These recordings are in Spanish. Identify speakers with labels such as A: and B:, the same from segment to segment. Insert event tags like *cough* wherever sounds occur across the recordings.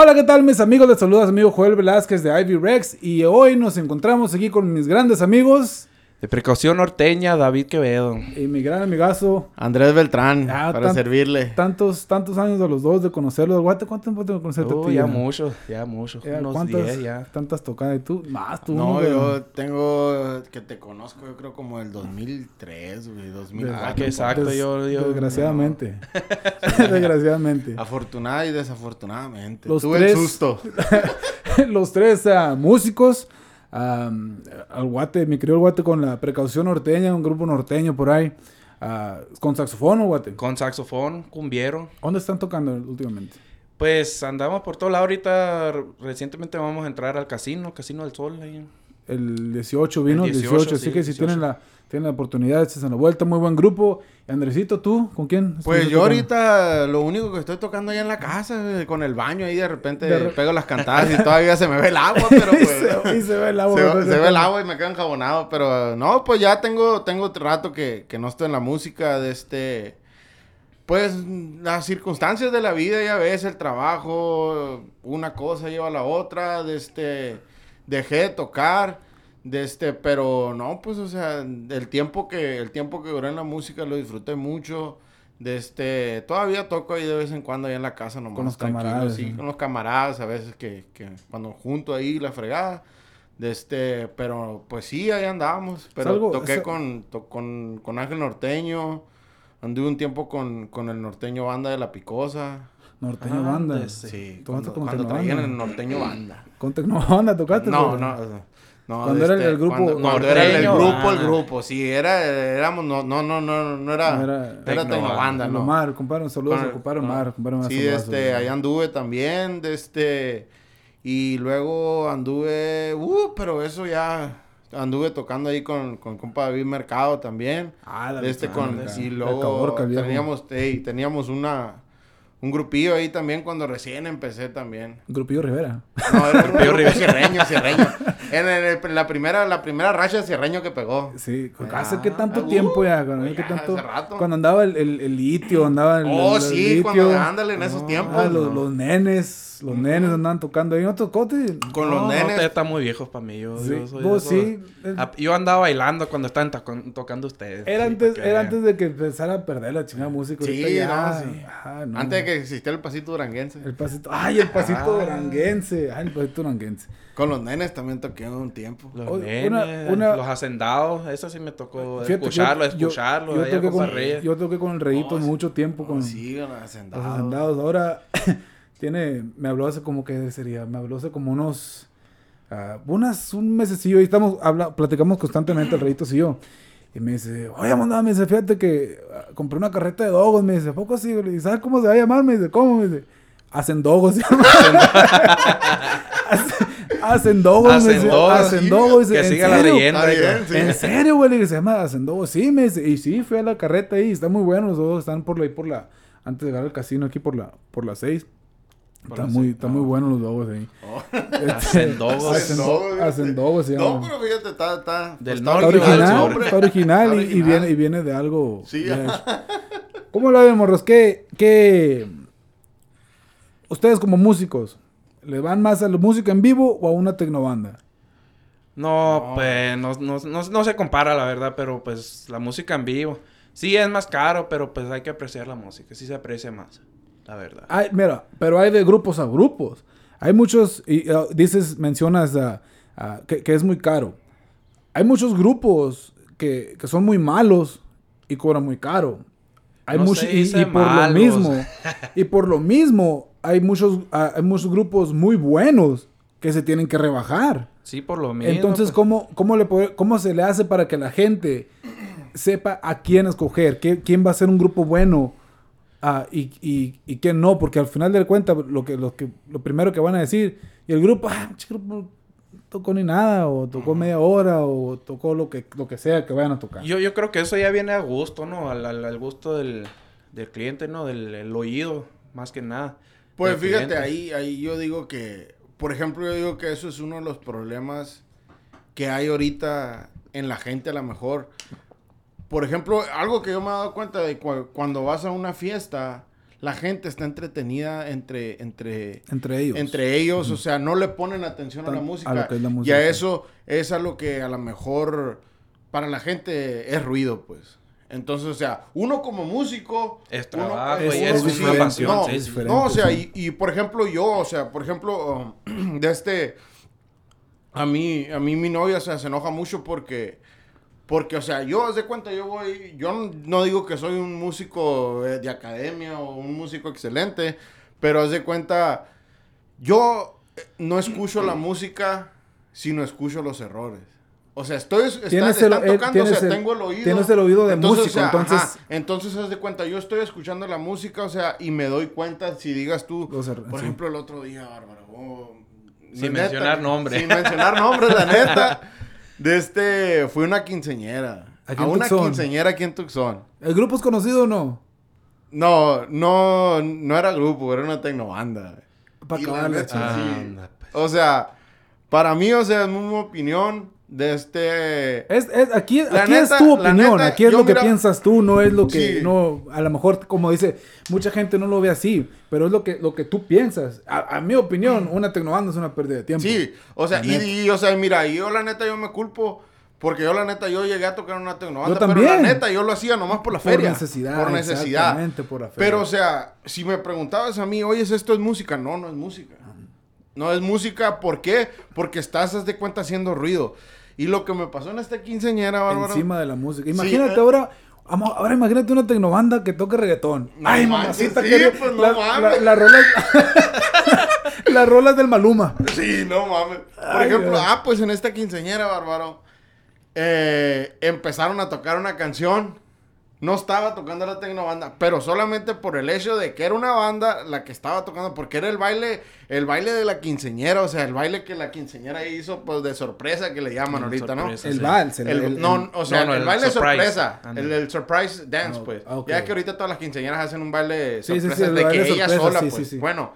A: Hola, ¿qué tal mis amigos? Les saluda amigo Joel Velázquez de Ivy Rex y hoy nos encontramos aquí con mis grandes amigos
B: De precaución norteña, David Quevedo.
A: y mi gran amigazo.
C: Andrés Beltrán,
A: Ah,
C: para
A: tan-
C: servirle.
A: Tantos, tantos años de los dos de conocerlos. Guate, ¿cuánto tiempo tengo de conocerte? a
B: Oh,
A: ti
B: ya mucho, ya mucho.
A: Ya,
B: Unos
A: ¿Cuántas,
B: 10 ya.
A: tantas tocadas? ¿Y tú? Más, tú.
C: No, yo tengo que te conozco, yo creo como el 2003, güey, 2004.
B: Ah, que exacto,
A: Des-
B: yo- yo-
A: Desgraciadamente. *laughs* desgraciadamente.
C: Afortunada y desafortunadamente.
A: Los
C: Tuve
A: tres-
C: el susto. *laughs*
A: los tres ah, músicos. Ah, al guate, mi querido guate con la precaución norteña, un grupo norteño por ahí. ah, con saxofón, ¿o guate?
B: Con saxofón, cumbiero.
A: ¿Dónde están tocando últimamente?
B: Pues andamos por todo lado. Ahorita recientemente vamos a entrar al casino, Casino del Sol. Ahí.
A: El 18 vino, el
B: El
A: 18,
B: 18,
A: así
B: sí,
A: que si
B: 18.
A: tienen la, tienen la oportunidad, estés en la vuelta, muy buen grupo. Andresito, ¿tú? ¿Con quién?
C: Pues yo
A: tocando?
C: ahorita lo único que estoy tocando allá en la casa, güey, con el baño ahí de repente
A: De re-
C: pego las *laughs* cantadas y todavía se me ve el agua, pero *laughs*
A: y,
C: pues...
A: se, y se ve el agua.
C: Se,
A: ¿verdad?
C: se ve el agua y me quedo enjabonado, pero no, pues ya tengo, tengo rato que, que no estoy en la música de este... Pues las circunstancias de la vida, ya ves, el trabajo, una cosa lleva a la otra, de este... Dejé de tocar, de este, pero no, pues, o sea, el tiempo que, el tiempo que duré en la música lo disfruté mucho. De este, todavía toco ahí de vez en cuando ahí en la casa nomás.
A: Con los camaradas,
C: Sí, con los camaradas, a veces que, que cuando junto ahí la fregada. De este, pero pues sí, ahí andábamos. Pero
A: algo-
C: toqué
A: es-
C: con, to- con, con Ángel Norteño. Anduve un tiempo con, con el norteño banda de la Picosa.
A: Norteño
B: Ah,
A: Banda.
B: ese.
C: Sí,
A: ¿Tocaste
C: cuando,
A: con
C: cuando traían el norteño banda.
A: Con Tecnobanda tocaste.
C: No, no, no.
A: Cuando era el- el grupo
C: Cuando, cuando era el, el grupo, el
B: ah.
C: grupo. Sí, era, éramos, no, no, no, no, no era,
A: No era-
C: era,
B: Tecnobanda,
C: Tecnobanda,
A: El
C: no.
A: Omar, compadre, un saludo compadre Omar, compadre Omar,
C: Sí, este, ahí anduve también, de este, y luego anduve, uh, pero eso ya, anduve tocando ahí con, con compa David Mercado también,
A: Ah, la
C: de este con, y luego teníamos, ey, teníamos una, un grupillo ahí también cuando recién empecé también.
A: Grupillo Rivera.
C: No, era un
B: Grupillo
C: grupo cierreño, cierreño. En el- en la primera, la primera racha de cierreño que pegó.
A: Sí,
B: Ah,
A: ¿hace qué tanto
C: uh,
A: tiempo ya? Cuando,
C: ya,
A: ¿qué tanto?
C: hace rato.
A: cuando andaba el, el, el litio, andaba el,
C: Oh,
A: el- el
C: sí,
A: litio.
C: cuando ándale en esos tiempos.
A: Ah, los, los nenes, los nenes andaban tocando ahí. ¿No tocote?
C: Con
B: No,
C: los
B: no,
C: nenes.
B: ustedes están muy viejos para mí. Yo,
A: Sí,
B: yo soy de
A: vos
B: esos-
A: sí.
B: Ah, Yo andaba bailando cuando estaban toc- tocando ustedes.
A: Era
B: sí,
A: antes,
B: que
A: era antes de que empezara a perder la chingada música.
C: Sí,
A: ya.
C: no, sí.
A: Ah, no.
C: Antes de que existiera el pasito duranguense.
A: El pasito. ¡Ay, el pasito
B: Ah.
A: duranguense! ¡Ay, el pasito duranguense!
C: Con los nenes también toqué un tiempo.
B: Los
A: Oye,
B: nenes,
A: una- una-
B: los hacendados, eso sí me tocó
A: Fíjate
B: escucharlo,
A: yo- yo-
B: escucharlo.
A: Yo,
B: allá
A: toqué
B: con
A: yo toqué con el Reyito
C: Oh,
A: mucho tiempo con
C: Oh, sí, con los
A: los
C: hacendados.
A: hacendados. Ahora *laughs* tiene, me habló hace como que sería, me habló hace como unos, ah, unas, un mesecillo y estamos, habla, platicamos constantemente el Reyito y yo. Y me dice, oye, mandá, me dice, fíjate que ah, compré una carreta de dogos, me dice, ¿a poco así? Y ¿sabes cómo se va a llamar? Me dice, ¿cómo? Me dice, hacen dogos. *laughs* *laughs* se llama. Hacen- Hacen dogos, me dice,
B: Hacendogos,
A: hacen dogos.
B: Que
A: ¿en
B: siga la
A: serio?
B: leyenda.
A: ¿En serio, güey? Dije, se llama Hacendobo. Sí, me dice. Y sí, fui a la carreta ahí. Está muy bueno. Los dos están por ahí, por la... Antes de llegar al casino aquí por la, por la 6. Está, muy,
B: seis,
A: está muy bueno los dogos ahí.
C: Oh.
A: Este,
B: Hacendogos.
A: Hacendogos se
C: No, pero fíjate, está, está,
B: Del
C: está
B: norte,
C: original
A: está original,
C: Está
A: y- Y,
C: original.
A: viene, y viene de algo.
C: Sí.
A: ¿Cómo lo ven, morros? ¿Qué, qué... Ustedes como músicos, ¿le van más a la música en vivo o a una tecnobanda?
B: No,
C: No.
B: pues no, no, no, no se compara la verdad, pero pues la música en vivo. Sí es más caro, pero pues hay que apreciar la música, sí se aprecia más, la verdad.
A: Hay, mira, pero hay de grupos a grupos. Hay muchos, y uh, dices, mencionas que, que es muy caro. Hay muchos grupos que, que son muy malos y cobran muy caro. Hay
B: No
A: y, por
B: malos.
A: lo mismo, *laughs* y por lo mismo, hay muchos, hay muchos grupos muy buenos que se tienen que rebajar.
B: Sí, por lo mismo.
A: Entonces,
B: pues,
A: ¿cómo, cómo, le puede- ¿cómo se le hace para que la gente sepa a quién escoger? ¿Qué- ¿Quién va a ser un grupo bueno ah, y, y, y quién no? Porque al final de cuentas, lo, que, lo, que, lo primero que van a decir, y el grupo, ah, grupo tocó ni nada, o tocó media hora, o tocó lo que, lo que sea que vayan a tocar.
B: yo, yo creo que eso ya viene a gusto, ¿no? Al, al- al gusto del, del cliente, ¿no? Del el oído, más que nada.
C: Pues fíjate,
B: cliente.
C: ahí, ahí yo digo que, por ejemplo, yo digo que eso es uno de los problemas que hay ahorita en la gente a lo mejor. Por ejemplo, algo que yo me he dado cuenta de cu- cuando vas a una fiesta, la gente está entretenida entre, entre,
A: Entre ellos.
C: entre ellos, o sea, no le ponen atención a la música.
A: a lo que es la
C: Y
A: música.
C: a eso es a lo que a lo mejor para la gente es ruido, pues. Entonces, o sea, uno como músico...
B: Es
C: uno-
B: trabajo
A: y es
C: sí,
A: una
B: pasión,
C: No,
B: sí,
A: es diferente,
C: no, o sea,
A: sí.
C: y, y, por ejemplo yo, o sea, por ejemplo, um, *clears throat* de este... A mí, a mí mi novia o sea, se enoja mucho porque... Porque, o sea, yo, haz de cuenta, yo voy... Yo no, digo que soy un músico eh, de academia o un músico excelente, pero haz de cuenta, yo eh, no escucho la música si no escucho los errores. O sea, estoy... Está,
A: Tienes el-
C: están
A: eh,
C: tocando, o sea,
A: el-
C: tengo el oído.
A: tienes el oído de músico,
C: o sea,
A: entonces-
C: ajá, entonces, haz de cuenta, yo estoy escuchando la música, o sea, y me doy cuenta si digas tú,
A: Los er-
C: por
A: sí.
C: ejemplo, el otro día, Bárbara, oh,
B: Sin
C: neta,
B: mencionar nombres.
C: Sin mencionar nombres, la neta. *laughs* De este, fue una quinceñera.
A: Aquí
C: a
A: en
C: una
A: Tucson.
C: quinceñera aquí en Tucson.
A: ¿El grupo es conocido o no?
C: No, no, no era grupo, era una tecnobanda.
A: Para
C: Y la
A: chido.
C: sí.
B: Pues.
C: O sea, para mí, o sea, es mi opinión de este...
A: Es, es- aquí aquí
C: neta-
A: es tu opinión,
C: neta,
A: aquí es lo que
C: mira-
A: piensas tú, no es lo que,
C: Sí.
A: no, a lo mejor, como dice, mucha gente no lo ve así, pero es lo que, lo que tú piensas. A, a mi opinión, una tecnobanda es una pérdida de tiempo.
C: Sí, o sea, y, o sea, mira, yo la neta yo me culpo porque yo la neta yo llegué a tocar una tecnobanda,
A: Yo
C: pero la neta yo lo hacía nomás por la
A: Por
C: feria.
A: necesidad,
C: Por necesidad.
A: por la feria.
C: Pero o sea, si me preguntabas a mí, oye, ¿esto es música? No, no es música. No es música, ¿por qué? Porque estás, haz de cuenta, haciendo ruido. Y lo que me pasó en esta quinceañera, Bárbara.
A: Encima de la música. Imagínate
C: eh.
A: ahora, ahora imagínate una tecnobanda que toque reggaetón.
C: No
A: Ay,
C: manches,
A: mamacita,
C: sí,
A: que
C: pues, no
A: la,
C: mames.
A: la- las *laughs* rolas, las rolas del Maluma.
C: Sí, no mames. Por
A: Ay,
C: ejemplo,
A: Dios.
C: ah, pues en esta quinceañera, Bárbaro, eh, empezaron a tocar una canción. No estaba tocando la tecnobanda, pero solamente por el hecho de que era una banda la que estaba tocando, porque era el baile, el baile de la quinceañera, o sea, el baile que la quinceañera hizo, pues de sorpresa que le llaman ahorita, ¿no?
A: El
B: Sí.
A: vals. El,
C: El-
A: el-
C: no, o sea,
B: no, no,
C: el,
B: el
C: baile
B: surprise.
C: sorpresa, el, el surprise dance,
A: Ah,
C: pues. Ya que ahorita todas las quinceañeras hacen un baile
A: Sí, sí,
C: sorpresa
A: sí,
C: de
A: baile
C: que ella
A: sorpresa,
C: sola,
A: sí,
C: pues.
A: sí, sí.
C: Bueno,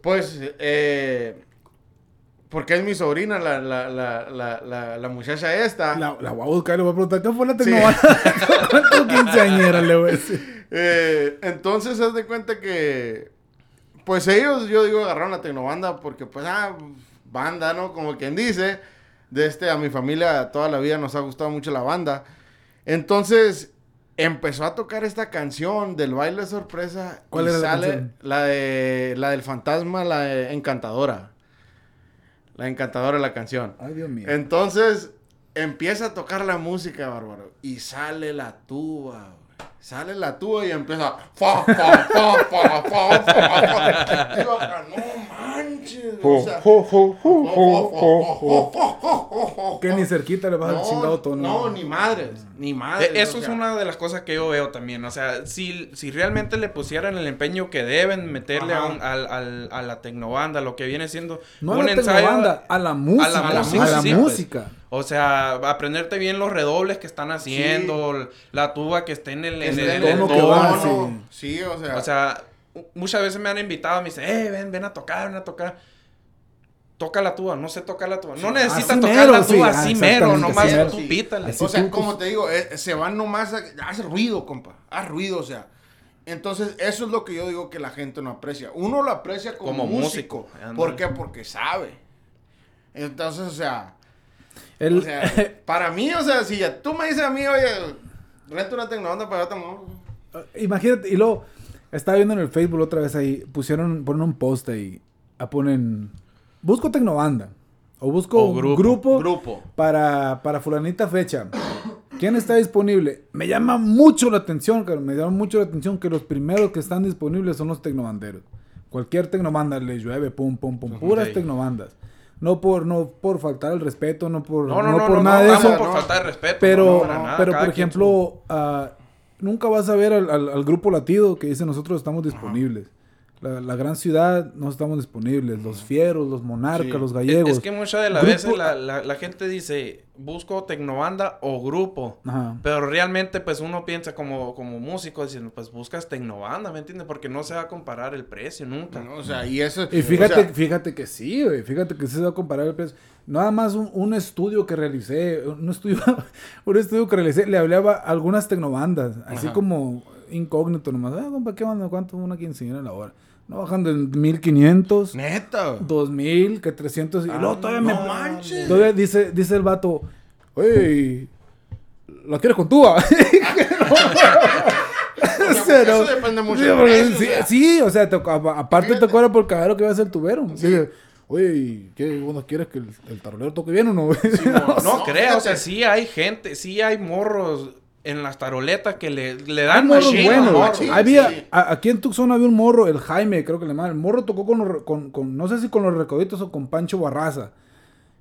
C: pues, eh, porque es mi sobrina, la, la, la, la, la, la muchacha esta.
A: La, la voy a buscar y le voy a preguntar, ¿qué fue la tecnobanda? *laughs* ¿Cuánto quinceañera le voy a decir?
C: Eh, entonces, haz de cuenta que, pues ellos, yo digo, agarraron la tecnobanda porque, pues, ah, banda, ¿no? Como quien dice, de este, a mi familia toda la vida nos ha gustado mucho la banda. Entonces, empezó a tocar esta canción del baile sorpresa.
A: ¿Cuál
C: y
A: era la
C: sale
A: canción?
C: La de, la del fantasma, la de Encantadora. La Encantadora de la canción.
A: Ay, Dios mío.
C: Entonces empieza a tocar la música, bárbaro. Y sale la tuba. Sale la tuba y empieza. Fa, fa, fa, fa, fa, fa, no manches. O sea,
A: Que ni cerquita le vas al
C: no,
A: chingado tono.
C: no, ni madres. Ni madres.
B: Eh, Eso
C: o
B: es
C: sea.
B: una de las cosas que yo veo también. O sea, si, si realmente le pusieran el empeño que deben meterle a, un- al- al- a la tecnobanda, lo que viene siendo
A: No a
B: un
A: la
B: ensayo.
A: tecnobanda, a la música.
B: a
A: A
B: la
A: la
B: música, sí,
A: música.
B: O sea, aprenderte bien los redobles que están haciendo, la tuba que esté en el, en el-
A: el
B: el
A: tono que va,
C: tono. Sí, o sea.
B: O sea, muchas veces me han invitado, me dicen, eh, ven, ven a tocar, ven a tocar. Toca la tuba, no sé tocar la tuba. No necesitas
A: Así
B: tocar
A: mero,
B: la
A: sí,
B: tuba así mero, nomás
A: así mero.
B: tú pítale.
C: O sea,
A: tú,
C: como
A: pues-
C: te digo, eh, se van nomás a... Haz ruido, compa. Haz ruido, o sea. Entonces, eso es lo que yo digo que la gente no aprecia. Uno lo aprecia como,
B: Como
C: músico.
B: músico.
C: ¿Por qué? Porque sabe. Entonces, o sea...
A: El-
C: O sea, *laughs* para mí, o sea, si ya tú me dices a mí, oye, renta una tecnobanda para no.
A: Imagínate, y luego, estaba viendo en el Facebook otra vez ahí, pusieron, ponen un post ahí, ah, ponen, busco tecnobanda, o busco
B: O
A: un
B: grupo,
A: grupo,
C: Grupo.
A: para, para fulanita fecha. ¿Quién está disponible? Me llama mucho la atención, cabrón, me llama mucho la atención que los primeros que están disponibles son los tecnobanderos. Cualquier tecnobanda le llueve, pum, pum, pum, puras
B: Ok.
A: tecnobandas. No por, no por faltar el respeto, no por,
B: No, no,
A: no
B: no,
A: por
B: no,
A: nada de eso.
B: por
C: no.
B: falta de respeto.
A: Pero,
B: nada,
A: pero por ejemplo, ah, nunca vas a ver al, al- al grupo latido que dice nosotros estamos disponibles. La, la gran ciudad no estamos disponibles. Los fieros, los monarcas,
C: Sí.
A: los gallegos.
B: Es, es que muchas de las
A: Grupo-
B: veces la, la- la gente dice, busco tecnobanda o grupo.
A: Ajá.
B: Pero realmente, pues uno piensa como, como músico diciendo, pues buscas tecnobanda, ¿me entiendes? Porque no se va a comparar el precio nunca.
C: O sea, y eso.
A: Y fíjate,
C: o sea,
A: fíjate que sí, güey. Fíjate que sí se va a comparar el precio. Nada más un, un estudio que realicé, un estudio, *laughs* un estudio que realicé, le hablaba a algunas tecnobandas, así
C: Ajá.
A: como incógnito nomás. Ah, compa, ¿qué onda? ¿Cuánto una quinceañera la hora? No bajan de 1500,
C: Neta.
A: 2000, que 300. Y luego
C: Ah,
A: todavía
C: no
A: me.
C: manches.
A: Todavía dice, dice el vato, oye, ¿la quieres con tuba? *laughs* *laughs* *laughs*
C: O sea, porque eso depende mucho
A: Sí,
C: o sea.
A: sí, o sea, te- a- aparte te
C: Fíjate.
A: cobra por cagadero que va a ser tubero. Dice, oye, ¿qué? ¿Vos no quieres que el, el tarolero toque bien o no?
B: No,
C: No,
B: creo, o sea, sí hay gente, sí hay morros en las taroletas que le, le dan
A: morros
B: machín,
A: buenos.
B: morro.
A: había,
C: sí.
A: a- aquí en Tucson había un morro, el Jaime, creo que le llaman. El morro tocó con, los con, con- no sé si con los recoditos o con Pancho Barraza.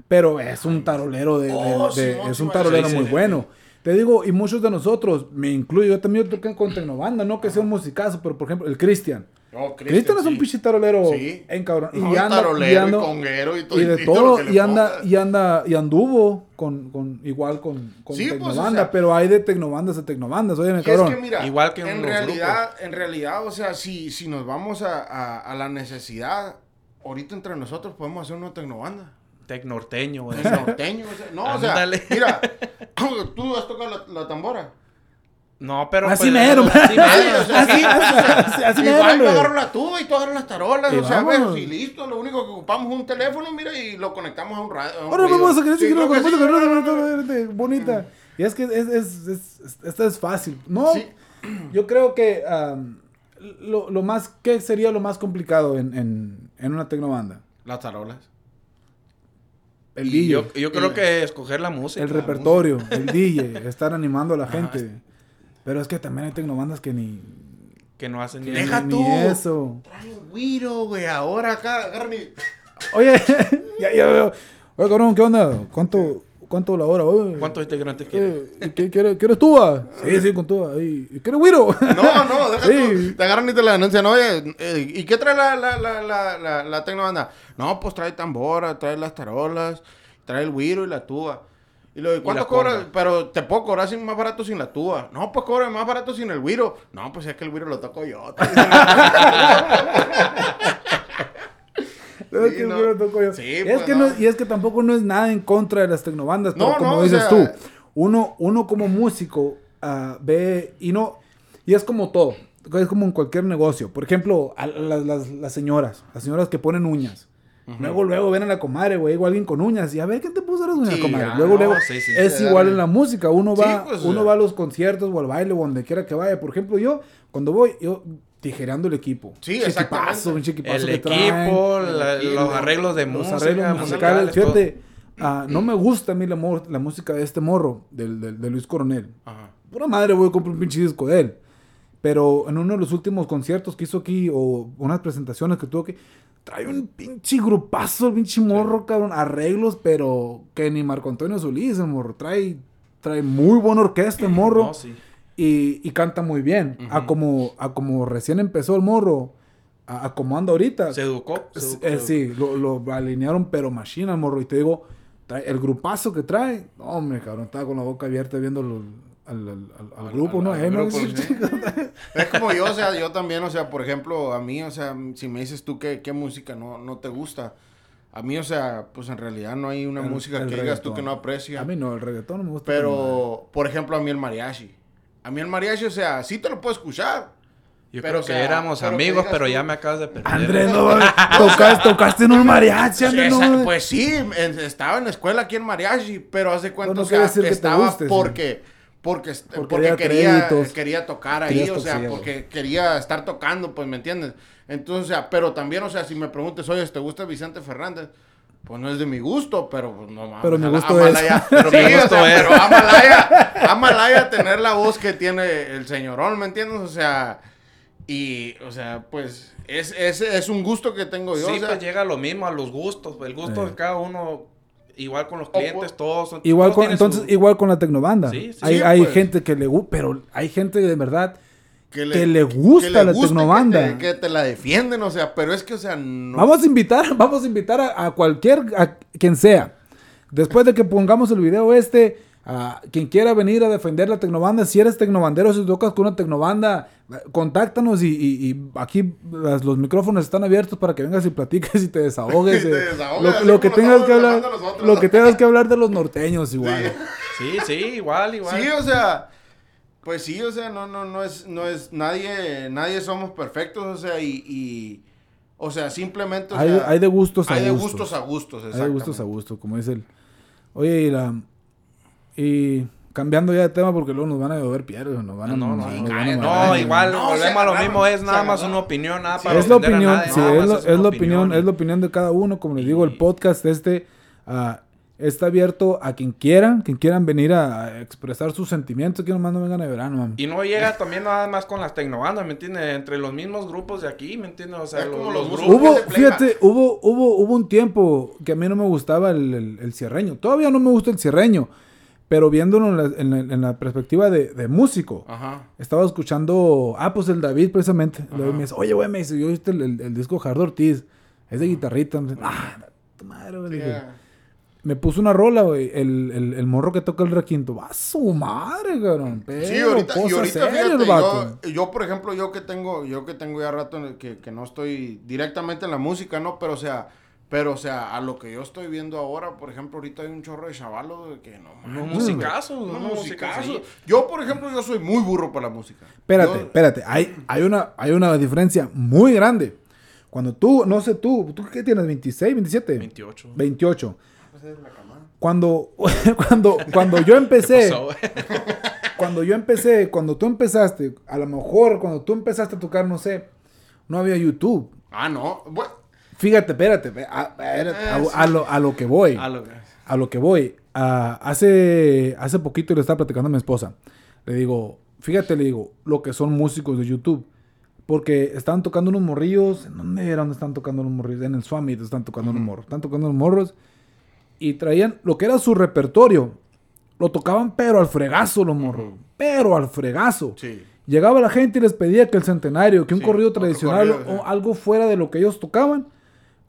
A: Pero es un tarolero de, de-
C: Oh,
A: de- es un tarolero
B: sí,
A: muy
B: sí.
A: bueno. Te digo, y muchos de nosotros, me incluyo, yo también toqué con Tecnobanda, no que sea un musicazo, pero por ejemplo, el Cristian.
C: No,
A: Cristian es un pinche tarolero
C: Sí.
A: en cabrón.
C: No, y tarolero, y conguero, y todo-
A: y de
C: y todo
A: y anda, y anda, y anduvo con, con igual con, con
C: Sí, pues, o
A: Tecnobanda,
C: sea-
A: pero hay de Tecnobandas a Tecnobandas, oye,
C: Y es
A: cabrón.
C: que mira,
B: Igual que en
C: en
B: los
C: realidad, en realidad, o sea, si, si nos vamos a, a, a la necesidad, ahorita entre nosotros podemos hacer una tecnobanda.
B: Tecnorteño, güey.
C: El norteño, o sea, no, o sea, mira, *laughs* *coughs* tú has tocado la, la tambora.
B: No, pero.
A: Así
B: pues,
A: mero,
B: así mero,
C: Igual yo agarro la tuba y tú agarras las tarolas,
A: Y
C: o sea, y listo, lo único que ocupamos es un teléfono, mira, y lo conectamos a un radio.
A: Ahora vamos a querer seguir con
C: no,
A: no.
C: no,
A: bonita. Y es que es, es, es, es- esta es fácil. No, *clears throat* yo creo que lo, lo más, ¿qué sería lo más complicado en, en, en una tecnobanda?
C: Las tarolas.
A: El DJ,
B: yo, yo creo que escoger la música.
A: el repertorio, el DJ, estar animando a la gente. Pero es que también hay tecnobandas que ni,
B: Que no hacen ni
C: Deja
A: ni
C: tú.
A: eso.
C: Trae un güiro, güey, ahora acá, agarran y...
A: Oye, *laughs* ya, ya veo. Oye, cabrón, ¿qué onda? ¿Cuánto, cuánto la hora? Oye,
B: ¿Cuántos integrantes quieres?
A: ¿qué- ¿Quieres, ¿Quieres tuba? Sí, sí, con tuba. ¿Y y ¿Quieres güiro?
C: No, no, *laughs* deja
A: Sí.
C: tú. Te agarran y te la denuncian. Oye, eh, ¿y qué trae la, la, la, la, la, la tecnobanda? No, pues trae tambora, trae las tarolas, trae el güiro y la tuba. Y ¿y ¿cuánto cobra? Pero te puedo cobrar sin más barato sin la tuba. No, pues cobra más barato sin el güiro. No, pues es que el güiro lo toco yo. *laughs* *laughs*
A: Es
C: Sí,
A: que el
C: no.
A: yo.
C: Sí,
A: es
C: pues,
A: que
C: no.
A: no- y es que tampoco no es nada en contra de las tecnobandas, pero como
C: o
A: dices
C: sea-
A: tú, uno, uno como músico ah, ve y no, y es como todo, es como en cualquier negocio. Por ejemplo, a las, las- las señoras, las señoras que ponen uñas. Luego, luego ven a la comadre, güey, o alguien con uñas. Y a ver, ¿qué te puso las uñas,
C: Sí,
A: comadre? luego,
B: no,
A: luego,
B: sí, sí,
A: es igual
C: dale.
A: en la música. Uno va,
C: pues,
A: uno
C: eh.
A: va a los conciertos o al baile o donde quiera que vaya. Por ejemplo, yo, cuando voy, yo tijereando el equipo.
C: Sí,
A: Chiquipazo,
C: exactamente.
A: un chiquipazo
B: El
A: que traen
B: equipo, la-
C: el
B: los
C: equipo,
B: arreglos de
A: los
B: música,
A: arreglos musicales. Fíjate, ah, no me *clears throat* gusta a mí la música de este morro, del, del- de Luis Coronel.
C: Ajá.
A: Pura madre, voy a comprar un pinche disco de él. Pero en uno de los últimos conciertos que hizo aquí, o unas presentaciones que tuvo aquí, trae un pinche grupazo, el pinche morro, cabrón. Arreglos, pero que ni Marco Antonio Solís, el morro. Trae, trae muy buena orquesta, el *clears throat* morro.
B: No, sí.
A: y, y canta muy bien. a, como, a como recién empezó el morro, a, a como anda ahorita.
B: Se educó. se
A: S-
B: educó,
A: eh, sí, lo, lo alinearon, pero machina, morro. Y te digo, trae- el grupazo que trae, hombre, cabrón, estaba con la boca abierta viendo al, al, al- al- al grupo,
C: al-
A: ¿no?
C: al
A: no,
C: grupo,
A: sí. *laughs*
C: Es como yo, o sea, yo también, o sea, por ejemplo, a mí, o sea, si me dices tú qué, qué música no, no te gusta, a mí, o sea, pues en realidad no hay una
A: El-
C: música
A: el
C: que digas tú que no aprecias.
A: A mí no, el reggaetón no me gusta.
C: Pero, por ejemplo, a mí el mariachi. A mí el mariachi, o sea, sí te lo puedo escuchar.
B: Yo
C: Pero,
B: creo
C: o
B: que
C: sea,
B: éramos
C: pero
B: amigos, pero
C: tú-
B: ya me acabas de perder.
A: Andrés, no, tocaste, tocaste en un mariachi, Andrés, no.
C: pues sí, en- estaba en la escuela aquí en mariachi, pero hace cuenta,
A: no
C: o sea,
A: quiere decir
C: que estaba
A: guste, sí.
C: porque, porque,
A: Porque
C: porque, quería,
A: créditos.
C: quería tocar ahí, o sea, porque quería estar tocando, pues, ¿me entiendes? Entonces, o sea, pero también, o sea, si me preguntes, oye, ¿te gusta Vicente Fernández? Pues no es de mi gusto, pero pues, no mames.
A: Pero mi
C: ama-
A: gusto
C: ámala
A: es.
C: ya. *laughs*
B: Pero
C: Sí,
B: mi
C: o
B: gusto
C: sea,
B: es.
C: Pero amalaya, amalaya tener la voz que tiene el señorón, ¿me entiendes? O sea, y, o sea, pues, es, es, es un gusto que tengo yo.
B: Sí,
C: o sea,
B: pues llega lo mismo a los gustos. El gusto
A: Eh.
B: de cada uno, igual con los clientes, todos. son-
A: Igual
B: todos
A: con, entonces,
B: su-
A: igual con la tecnobanda.
B: Sí, sí.
A: hay
C: Sí,
A: hay
C: pues.
A: gente que le gusta, pero hay gente de verdad
C: que
A: que le gusta la
C: guste,
A: tecnobanda.
C: Que te, que te la defienden, o sea, pero es que, o sea, no.
A: Vamos a invitar, vamos a invitar a, a cualquier, a quien sea. Después de que pongamos el video este, a quien quiera venir a defender la tecnobanda, si eres tecnobandero, si tocas con una tecnobanda, contáctanos y, y- y aquí las- los micrófonos están abiertos para que vengas y platiques y te desahogues. *laughs*
C: Y te
A: de
C: desahogues,
A: lo, que tengas que hablar, lo que tengas que hablar de los norteños igual.
B: Sí, sí, igual, igual.
C: Sí, o sea, Pues sí, o sea, no, no, no es, no es, nadie, nadie somos perfectos, o sea, y, y o sea, simplemente, o
A: hay,
C: sea,
A: hay de gustos a
C: hay de
A: gustos.
C: gustos a gustos,
A: Hay de gustos a gustos, como dice el... Oye, y la... Y cambiando ya de tema porque luego nos van a llover piedras, nos van a...
B: No, no, no, no, igual, volvemos a lo mismo, es nada más una opinión, nada para
A: es la opinión, sí, es, la opinión, es la opinión de cada uno, como les digo, el podcast este ah, está abierto a quien quiera, quien quieran venir a, expresar sus sentimientos, que nomás no vengan a verano, mami.
B: Y no llega también nada más con las tecnobandas, ¿me entiendes? Entre los mismos grupos de aquí, ¿me entiendes? O sea, los,
C: como
B: los grupos...
A: Hubo,
C: de
A: fíjate, hubo, hubo, hubo un tiempo que a mí no me gustaba el, el, el cierreño. Todavía no me gusta el cierreño, pero viéndolo en la, en la- en la perspectiva de, de músico.
C: Ajá.
A: Estaba escuchando, ah, pues el David precisamente. El David me dice, oye, güey, me dice, yo viste el, el, el disco Hard Ortiz. Es de guitarrita. Me dice, ah, tu madre, güey.
C: Yeah.
A: Me puso una rola, güey. El, el, el morro que toca el requinto. Va a su madre, cabrón. Pero,
C: Sí, ahorita, y ahorita
A: seria
C: fíjate,
A: vato.
C: yo, yo, por ejemplo, yo que tengo, yo que tengo ya rato que, que no estoy directamente en la música, ¿no? Pero o sea, pero o sea, a lo que yo estoy viendo ahora, por ejemplo, ahorita hay un chorro de chavalos de que no mames,
B: musicazos,
C: unos musicazos.
B: musicazos.
C: Yo, por ejemplo, yo soy muy burro para la música.
A: Espérate,
C: Yo-
A: espérate. Hay, hay, una, hay una diferencia muy grande. Cuando tú, no sé tú, ¿tú qué tienes? ¿26, 27?
B: 28.
A: 28.
C: Pues es la cama.
A: Cuando, *laughs* cuando, cuando yo empecé, *laughs* cuando yo empecé, cuando tú empezaste, a lo mejor cuando tú empezaste a tocar, no sé, no había YouTube.
C: Ah, no. Bueno,
A: Fíjate, espérate, a, espérate, a-
C: sí.
A: a lo, a lo que voy.
B: A lo que-
A: a lo que voy. Ah, hace, hace poquito le estaba platicando a mi esposa. Le digo, fíjate, le digo, lo que son músicos de YouTube. Porque estaban tocando unos morrillos. ¿En dónde era donde están tocando los morrillos? En el Summit están tocando unos morros. Están tocando los morros. Y traían lo que era su repertorio. Lo tocaban, pero al fregazo los morros. Pero al fregazo.
C: sí.
A: Llegaba la gente y les pedía que el centenario, que un
C: Sí,
A: corrido tradicional
C: corrido, sí.
A: o algo fuera de lo que ellos tocaban.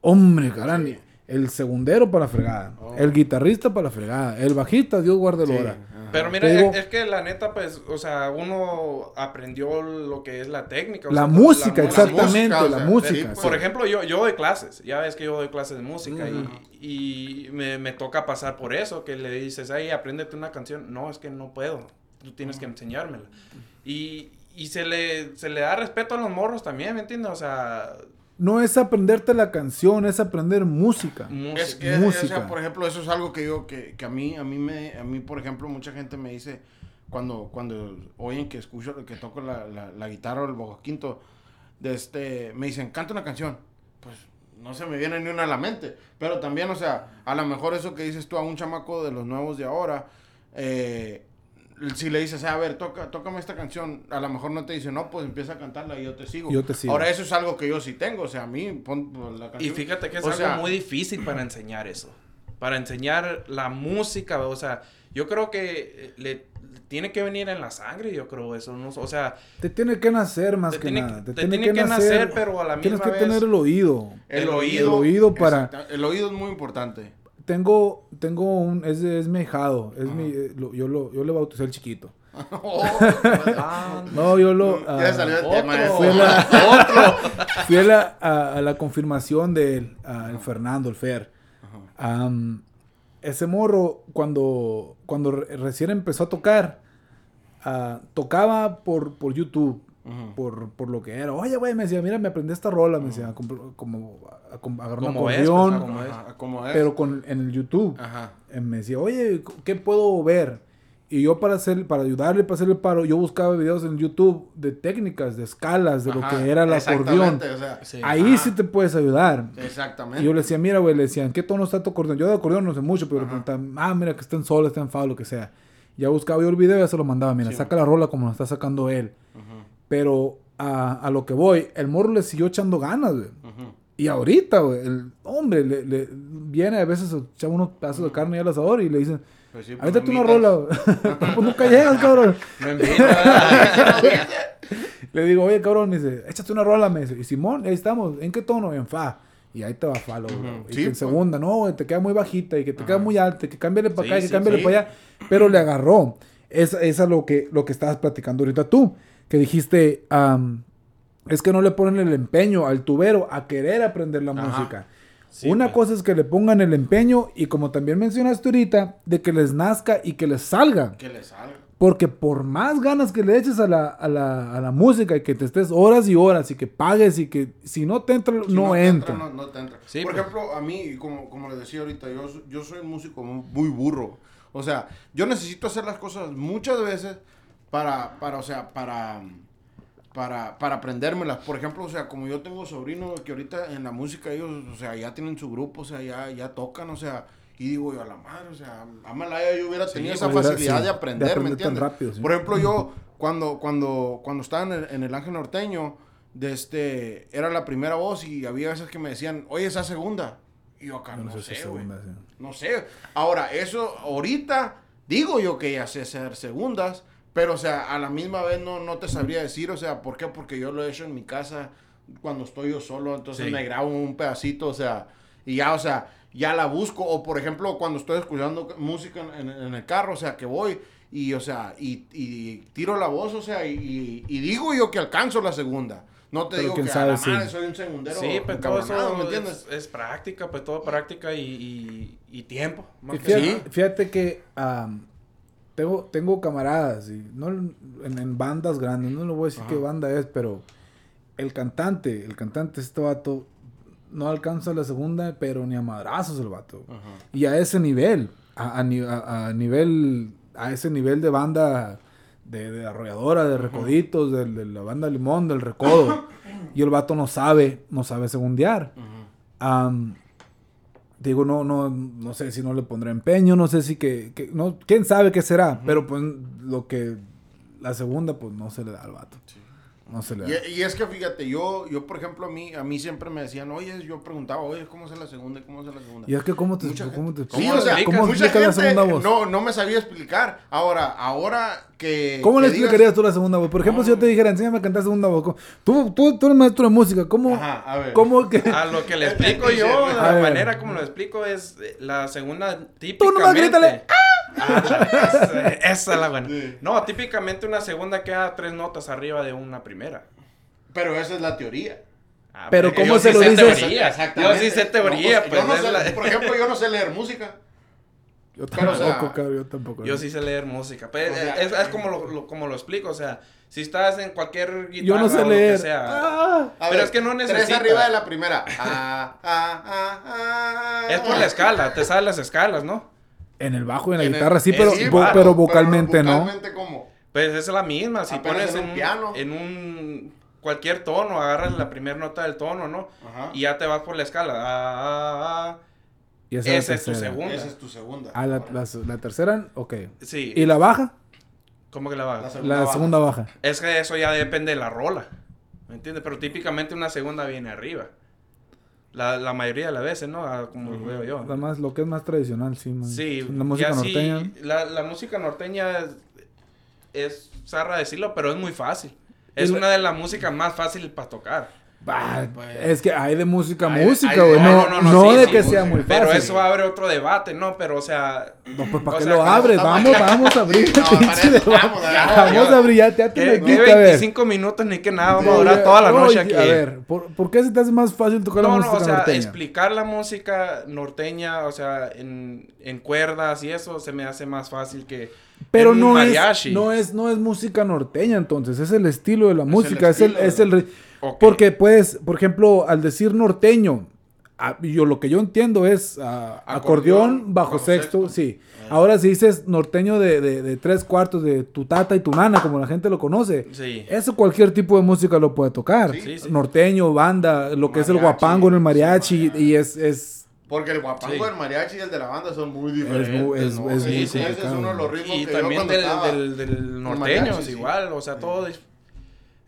A: Hombre, caramba. El segundero para la fregada.
C: Oh.
A: El guitarrista para la fregada. El bajista, Dios guarde
C: Sí,
A: la hora.
C: ajá.
B: Pero mira,
A: digo-
B: es, que la neta, pues, o sea, uno aprendió lo que es la técnica. o
A: La
B: sea,
A: música, exactamente,
C: música, o
A: la música.
C: sí,
A: sí.
B: Por ejemplo, yo, yo doy clases, ya ves que yo doy clases de música y, y me, me toca pasar por eso, que le dices, ay, apréndete una canción. No, es que no puedo, tú tienes que enseñármela. Y, y se, le, se le da respeto a los morros también, ¿me entiendes? O sea,
A: No es aprenderte la canción, es aprender música.
B: música.
C: Es que,
A: Música.
C: o sea, por ejemplo, eso es algo que yo, que, que a mí, a mí me, a mí, por ejemplo, mucha gente me dice, cuando, cuando oyen que escucho, que toco la, la, la guitarra o el bajo quinto, de este, me dicen, canta una canción. Pues, no se me viene ni una a la mente. Pero también, o sea, a lo mejor eso que dices tú a un chamaco de los nuevos de ahora, eh, si le dices, a ver, toca, tócame esta canción, a lo mejor no te dice, no, pues empieza a cantarla y yo te sigo.
A: Yo te sigo.
C: Ahora, eso es algo que yo sí tengo, o sea, a mí, pon la
B: Y
C: canción.
B: fíjate que es
C: o
B: algo
C: sea,
B: muy difícil para enseñar eso. Para enseñar la música, o sea, yo creo que eh, le, tiene que venir en la sangre, yo creo eso. no- o sea,
A: Te tiene que nacer más
B: Te
A: que
B: tiene-
A: nada.
B: te tiene que nacer, pero a la
A: Tienes
B: misma
A: que
B: vez-
A: tener el oído.
C: El,
B: El
C: oído.
A: El oído para-
C: Exacta- El oído es muy importante.
A: Tengo, tengo un, es, es mi hijado. Es mi, eh, lo- yo, lo, yo le bauticé el chiquito.
B: ah, *laughs*
A: No, yo lo...
C: ya salió el
B: otro.
C: tema. ese.
A: Fui a la, *laughs* fui a la, a- a la confirmación de él, a el Fernando, el Fer. Ese morro, cuando, cuando re- recién empezó a tocar, ah, tocaba por, por YouTube, Por, por lo que era. Oye, güey, me decía, mira, me aprendí esta rola, me decía, como, agarrar un acordeón,
B: pues, como es.
C: Ajá, como es.
A: pero con, en el YouTube.
C: Ajá.
A: Eh, me decía, oye, ¿qué puedo ver? Y yo para hacer, para ayudarle, para hacer el paro, yo buscaba videos en YouTube de técnicas, de escalas, de lo
C: Ajá,
A: que era el acordeón.
C: exactamente, o sea,
B: Sí.
A: Ahí
C: Ajá.
A: sí te puedes ayudar.
C: Exactamente.
A: Y yo le decía, mira, güey, le decía, ¿en qué tono está tu acordeón? Yo de acordeón no sé mucho, pero le
C: Ajá.
A: preguntaba, ah, mira, que está en sol, está en fa, lo que sea. Ya buscaba yo el video y ya se lo mandaba, mira,
C: Sí,
A: saca la rola como lo está sacando él.
C: Ujú,
A: Pero a, a lo que voy, el morro le siguió echando ganas, güey.
C: ujú.
A: Y ahorita, güey, el hombre le, le- viene a veces a echar unos pedazos de carne al asador y le dicen,
C: Pues sí, pues
A: ahorita tú una
C: invitas.
A: rola, pues *laughs* nunca llegas, *laughs* cabrón.
B: me invita.
A: Le digo, oye, cabrón, me dice, échate una rola, me dice. Y Simón, ahí estamos, ¿en qué tono? En fa. Y ahí te va fa, lo,
C: Ujú.
A: Y
C: Sí,
A: en
C: pues.
A: segunda, no, güey, te queda muy bajita y que te queda muy alta, y que cámbiale para
B: Sí,
A: acá, y que cámbiale para allá. Pero le agarró. Es, esa es lo que, lo que estabas platicando ahorita tú. Que dijiste, am, es que no le ponen el empeño al tubero a querer aprender la
C: Ajá.
A: música.
B: Sí,
A: Una
B: pues.
A: cosa es que le pongan el empeño y como también mencionaste ahorita, de que les nazca y que les salga.
C: Que le salga.
A: Porque por más ganas que le eches a la, a la, a la música y que te estés horas y horas y que pagues y que si no te entra,
C: Si
A: no,
C: te
A: entra.
C: no, no te entra.
B: Sí,
C: Por
B: pues.
C: ejemplo, a mí, como, como les decía ahorita, yo, yo soy un músico mu- muy burro. O sea, yo necesito hacer las cosas muchas veces para, para o sea, para, para, para aprendérmelas. Por ejemplo, o sea, como yo tengo sobrinos que ahorita en la música ellos, o sea, ya tienen su grupo, o sea, ya, ya tocan, o sea, y digo yo, a la madre, o sea, a Malaya yo hubiera tenido esa
A: hubiera-
C: facilidad
A: sí,
C: de
A: de
C: aprender, ¿me
A: aprender tan
C: entiendes?
A: rápido, sí.
C: Por ejemplo, yo, cuando, cuando, cuando estaba en el, en el Ángel Norteño, de este, era la primera voz y había veces que me decían, oye, esa segunda. Y yo acá,
A: Yo
C: no,
A: no sé segunda, sí.
C: No sé. Ahora, eso ahorita digo yo que ya sé hacer segundas, pero o sea, a la misma vez no, no te sabría decir, o sea, ¿por qué? Porque yo lo he hecho en mi casa cuando estoy yo solo, entonces
B: Sí.
C: me grabo un pedacito, o sea, y ya, o sea, ya la busco, o por ejemplo, cuando estoy escuchando música en, en- en el carro, o sea, que voy y, o sea, y, y tiro la voz, o sea, y, y- digo yo que alcanzo la segunda. No te
A: Pero
C: digo que
A: sabe
C: a la
A: si-
C: madre soy un segundero
B: Sí, pues todo eso
C: ¿me entiendes?
B: es, es práctica, pues todo práctica y, y, y tiempo. más
A: Y
B: que
A: fíjate,
B: nada.
A: fíjate que am, tengo, tengo camaradas, y no en, en bandas grandes, no le voy a decir
C: Ajá.
A: qué banda es, pero el cantante, el cantante, este vato, no alcanza la segunda, pero ni a madrazos el vato.
C: Ajá.
A: Y a ese nivel, a, a a- nivel, a ese nivel de banda de, de arrolladora, de recoditos, de, de la banda Limón, del recodo. *coughs* y el vato no sabe, no sabe segundear.
C: Ajá.
A: Digo, no, no, no sé si no le pondré empeño, no sé si que, que- no, quién sabe qué será, pero pues lo que, la segunda, pues no se le da al vato. No se le da.
C: Y, y es que fíjate, yo, yo por ejemplo, a mí, a mí siempre me decían, oye, yo preguntaba, oye, ¿cómo es la segunda? ¿Cómo es la segunda?
A: Y es que, ¿cómo te,
C: Mucha
A: cómo te
C: gente- Sí,
B: ¿Cómo
C: o sea,
B: explicas?
A: ¿cómo
C: mucha
A: explicas la
C: gente
A: segunda voz?
C: No, no me sabía explicar. Ahora, ahora que.
A: ¿Cómo le
C: que digas-
A: explicarías tú la segunda voz? Por ejemplo, si yo te dijera, enséñame a cantar segunda voz. ¿cómo- Tú, tú, tú eres maestro de música, ¿cómo,
C: Ajá, a ver.
A: cómo que...? *laughs*
B: A lo que le *laughs* explico yo,
C: ¿no?
B: la manera como lo explico es eh, la segunda
A: Tú
B: típicamente.
A: nomás grítale,
B: Ah, *laughs* esa, esa es la buena.
C: Sí.
B: No, típicamente una segunda queda tres notas arriba de una primera.
C: Pero esa es la teoría.
B: Ah,
A: Pero
B: porque
A: ¿cómo
B: yo
A: se
B: sí
A: lo dices?
B: teoría. Yo sí sé teoría,
C: No,
B: pues.
C: yo no sé-
B: la-
C: Por ejemplo, yo no sé leer música.
A: Yo
C: Pero, o
A: tampoco,
C: sea,
A: cabrón, yo tampoco.
B: Yo sí sé leer música. Pero
C: O sea,
B: es, es como, lo, lo- como lo explico. O sea, si estás en cualquier guitarra
A: Yo no sé
B: o lo que
A: leer.
B: sea,
A: Ah.
B: Pero es que no
C: Tres
B: necesita.
C: arriba de la primera. Ah, ah, ah, ah.
B: es por la escala. Te sabes las escalas, ¿no?
A: En el bajo y en la
C: En el-
A: guitarra sí,
B: eh,
A: pero,
B: sí,
A: vo-
B: claro,
A: pero vocalmente no.
C: Vocalmente, ¿cómo?
B: Pues es la misma. Si
C: Apenas
B: pones
C: en un
B: un,
C: piano.
B: en un cualquier tono, agarras la primera nota del tono, ¿no?
C: Ajá.
B: Y ya te vas por la escala. Ah, ah, ah.
A: Y esa,
B: Esa
A: es
B: es tu segunda.
C: Esa es tu segunda.
A: Ah, la, la, la tercera, ok.
B: Sí.
A: ¿Y la baja?
B: ¿Cómo que la va?
C: La segunda
A: La
C: baja.
A: segunda baja.
B: Es que eso ya depende de la rola. ¿Me entiendes? Pero típicamente una segunda viene arriba. La, la mayoría de las veces, ¿no? Ah, Como lo veo yo.
A: La más, lo que es más tradicional, sí. man.
B: Sí,
A: La música norteña.
B: la, la música norteña es, es zarra decirlo, pero es muy fácil. Es
A: la-
B: una de las músicas más fáciles para tocar.
A: Bah,
C: pues.
A: es que hay de música a música, güey.
C: no,
A: No,
C: no,
A: no,
C: no, sí,
A: de
C: sí,
A: que
C: sí,
A: sea muy fácil.
B: Pero eso abre otro debate, ¿no? Pero, o sea...
A: No, pues ¿para qué
B: sea,
A: lo abres? Vamos, vamos a abrir
C: No, eso vamos, a
A: Vamos abrir, ya te
B: ¿Qué, qué
A: quita, a ver.
B: 25 minutos ni que nada? Vamos a durar toda la noche aquí.
A: A ver, ¿por, por qué se te hace más fácil tocar la
B: No, no,
A: música
B: o sea,
A: norteña?
B: explicar la música norteña, o sea, en, en cuerdas y eso se me hace más fácil que
A: Pero no es, no, es, no es música norteña, entonces. Es el estilo de la música. Es el,
C: estilo.
A: es el, Porque, puedes, por ejemplo, al decir norteño, ah, yo lo que yo entiendo es ah, acordeón,
C: Acordeón,
A: bajo,
C: bajo
A: sexto,
C: sexto.
A: sí. Ahora si dices norteño de, de- de tres cuartos de tu tata y tu nana, como la gente lo conoce,
B: Sí.
A: eso cualquier tipo de música lo puede tocar.
C: Sí,
B: sí.
A: Norteño, banda, lo que es el guapango en el mariachi,
C: sí,
A: y es... es
C: Porque el guapango
B: Sí.
C: del mariachi y el de la banda son muy diferentes.
A: es-
C: ¿no?
A: es
C: Sí,
B: muy
C: sí, ese es uno de los ritmos
B: Y
C: que
B: también del, del, del norteño
C: mariachi,
B: es
C: sí.
B: igual, o sea, todo. es-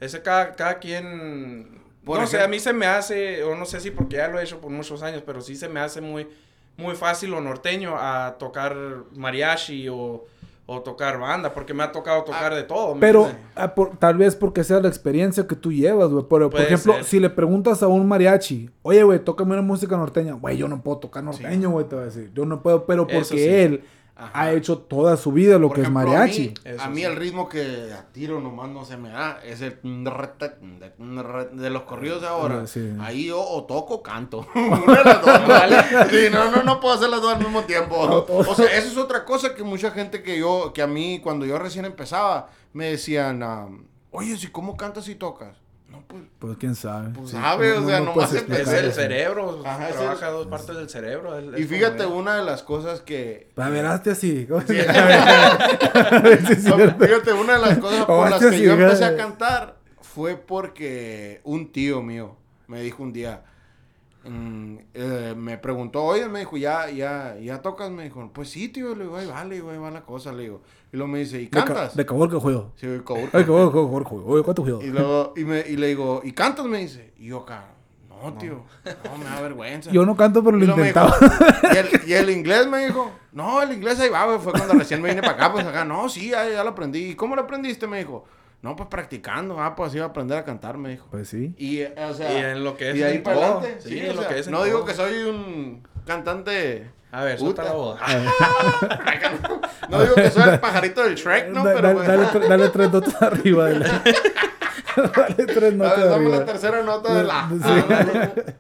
B: Ese cada, cada quien.
C: Por
B: no sé, a mí se me hace, o no sé si porque ya lo he hecho por muchos años, pero sí se me hace muy, muy fácil lo norteño a tocar mariachi o, o tocar banda, porque me ha tocado tocar de todo. ¿me
A: Pero ah, por- tal vez porque sea la experiencia que tú llevas, güey. Pero, por ejemplo,
B: ser.
A: si le preguntas a un mariachi, oye, güey, tócame una música norteña. Güey, yo no puedo tocar norteño, güey, te va a decir. Yo no puedo, pero porque
B: sí.
A: él
C: Ajá.
A: ha hecho toda su vida lo
C: Por
A: que
C: ejemplo,
A: es mariachi.
C: A mí,
B: Eso
C: a mí
B: sí.
C: el ritmo que a tiro nomás no se me da es el de los corridos de ahora.
A: Sí.
C: Ahí yo o toco o canto. *laughs* Una de las dos, ¿vale? Sí, no, no, no puedo hacer las dos al mismo tiempo. *laughs* O sea, eso es otra cosa que mucha gente que yo, que a mí cuando yo recién empezaba, me decían, ah, oye, si cómo cantas y tocas. No, pues,
A: Pues quién sabe.
C: Pues
A: Sí,
C: sabe, o sea, nomás
A: puedes
C: es-
B: el cerebro,
C: Ajá, es
B: trabaja
C: el-
B: dos partes del cerebro. es-
C: y
B: es
C: fíjate,
B: como-
C: una de las cosas que... *laughs*
A: A ver, hazte así. ¿Cómo se
C: Sí. *laughs* No, fíjate, una de las cosas por
A: Oh,
C: las
A: este
C: que yo empecé a cantar fue porque un tío mío me dijo un día, mm, eh, me preguntó, oye, me dijo, ¿ya, ya, ya tocas? Me dijo, pues sí, tío, le digo, ay, vale, güey, va la cosa, le digo. Y luego me dice, ¿y
A: De ca-
C: cantas?
A: De cabor que juego.
C: Sí, güey, cabrón.
A: Ay, cabor, cabor, cabor. Oye, ¿cuánto juego?
C: Y luego, y, me, y le digo, ¿y cantas? Me dice. Y yo acá, no, tío, no, me da vergüenza.
A: Yo no canto, pero
C: Y
A: lo intentaba.
C: dijo, ¿Y el, y el inglés me dijo, no, el inglés ahí va, güey. Fue cuando recién me vine para acá, pues acá, no, sí, ya, ya lo aprendí. ¿Y cómo lo aprendiste? Me dijo, no, pues practicando, ah, pues iba a aprender a cantar, me dijo.
A: Pues sí.
C: Y, eh, o sea,
B: Y en lo que es
C: y ahí para adelante.
B: Sí,
C: Sí,
B: en
C: o
B: lo
C: sea,
B: que es en
C: no digo
B: todo.
C: que soy un cantante.
B: A ver, suelta la voz. *laughs*
C: No digo que soy el pajarito del Shrek, ¿no?
A: Da-
C: Pero,
A: da-
C: pues,
A: dale, tre- dale tres notas *laughs* arriba. De la... *laughs* dale tres
C: a
A: notas
C: ver, dame la
A: arriba.
C: tercera nota de la.
A: Sí.
C: Ah,